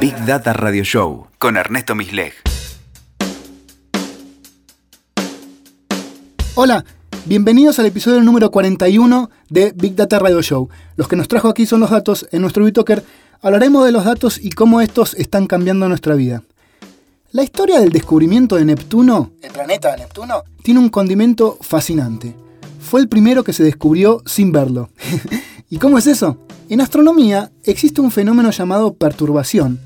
Big Data Radio Show con Ernesto Misleg. Hola, bienvenidos al episodio número 41 de Big Data Radio Show. Los que nos trajo aquí son los datos en nuestro BitToker. Hablaremos de los datos y cómo estos están cambiando nuestra vida. La historia del descubrimiento de Neptuno, el planeta de Neptuno, tiene un condimento fascinante. Fue el primero que se descubrió sin verlo. ¿Y cómo es eso? En astronomía existe un fenómeno llamado perturbación,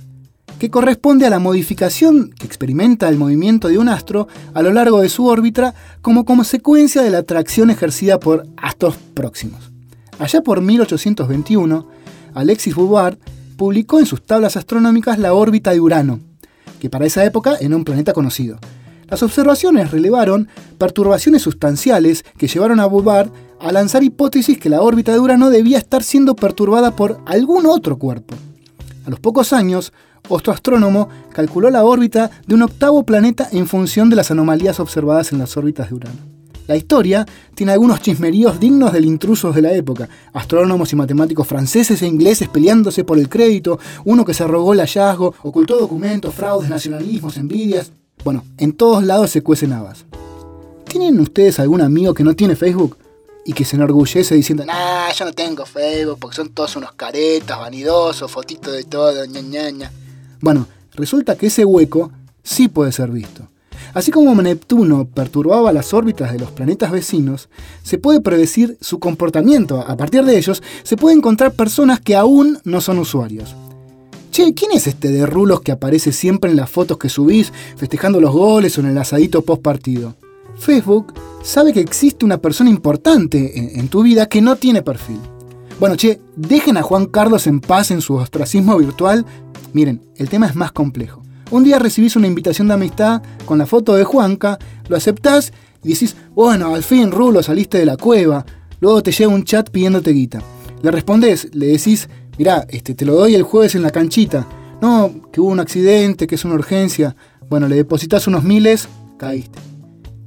que corresponde a la modificación que experimenta el movimiento de un astro a lo largo de su órbita como consecuencia de la atracción ejercida por astros próximos. Allá por 1821, Alexis Bouvard publicó en sus tablas astronómicas la órbita de Urano, que para esa época era un planeta conocido. Las observaciones relevaron perturbaciones sustanciales que llevaron a Bouvard a lanzar hipótesis que la órbita de Urano debía estar siendo perturbada por algún otro cuerpo. A los pocos años, otro astrónomo calculó la órbita de un octavo planeta en función de las anomalías observadas en las órbitas de Urano. La historia tiene algunos chismeríos dignos del intrusos de la época. Astrónomos y matemáticos franceses e ingleses peleándose por el crédito, uno que se arrogó el hallazgo, ocultó documentos, fraudes, nacionalismos, envidias. Bueno, en todos lados se cuecen habas. ¿Tienen ustedes algún amigo que no tiene Facebook? Y que se enorgullece diciendo, nah, yo no tengo Facebook porque son todos unos caretas, vanidosos, fotitos de todo, ña, ña, ña. Bueno, resulta que ese hueco sí puede ser visto. Así como Neptuno perturbaba las órbitas de los planetas vecinos, se puede predecir su comportamiento. A partir de ellos, se puede encontrar personas que aún no son usuarios. Che, ¿quién es este de rulos que aparece siempre en las fotos que subís, festejando los goles o en el asadito post partido? Facebook sabe que existe una persona importante en, tu vida que no tiene perfil. Bueno, che, dejen a Juan Carlos en paz en su ostracismo virtual Miren, el tema es más complejo. Un día recibís una invitación de amistad con la foto de Juanca, lo aceptás y decís, bueno, al fin, Rulo, saliste de la cueva. Luego te llega un chat pidiéndote guita. Le respondés, le decís, mirá, este, te lo doy el jueves en la canchita. No, que hubo un accidente, que es una urgencia. Bueno, le depositas unos miles, caíste.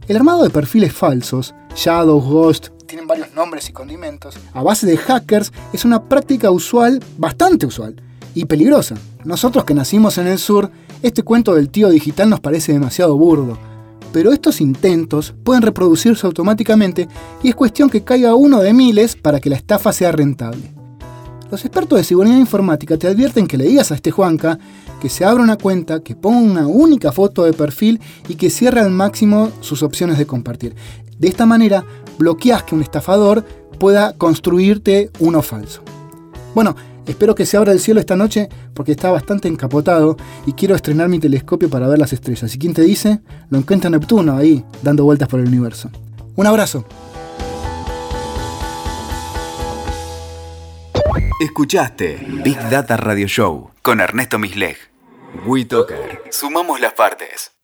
El armado de perfiles falsos, Shadow, Ghost, tienen varios nombres y condimentos, a base de hackers, es una práctica usual, bastante usual y peligrosa. Nosotros que nacimos en el sur, este cuento del tío digital nos parece demasiado burdo. Pero estos intentos pueden reproducirse automáticamente y es cuestión que caiga uno de miles para que la estafa sea rentable. Los expertos de seguridad informática te advierten que le digas a este Juanca que se abra una cuenta, que ponga una única foto de perfil y que cierre al máximo sus opciones de compartir. De esta manera, bloqueas que un estafador pueda construirte uno falso. Bueno, Espero que se abra el cielo esta noche porque está bastante encapotado y quiero estrenar mi telescopio para ver las estrellas. ¿Y quién te dice? Lo encuentra Neptuno ahí, dando vueltas por el universo. Un abrazo. Escuchaste Big Data Radio Show con Ernesto Misleg. WeToker. Sumamos las partes.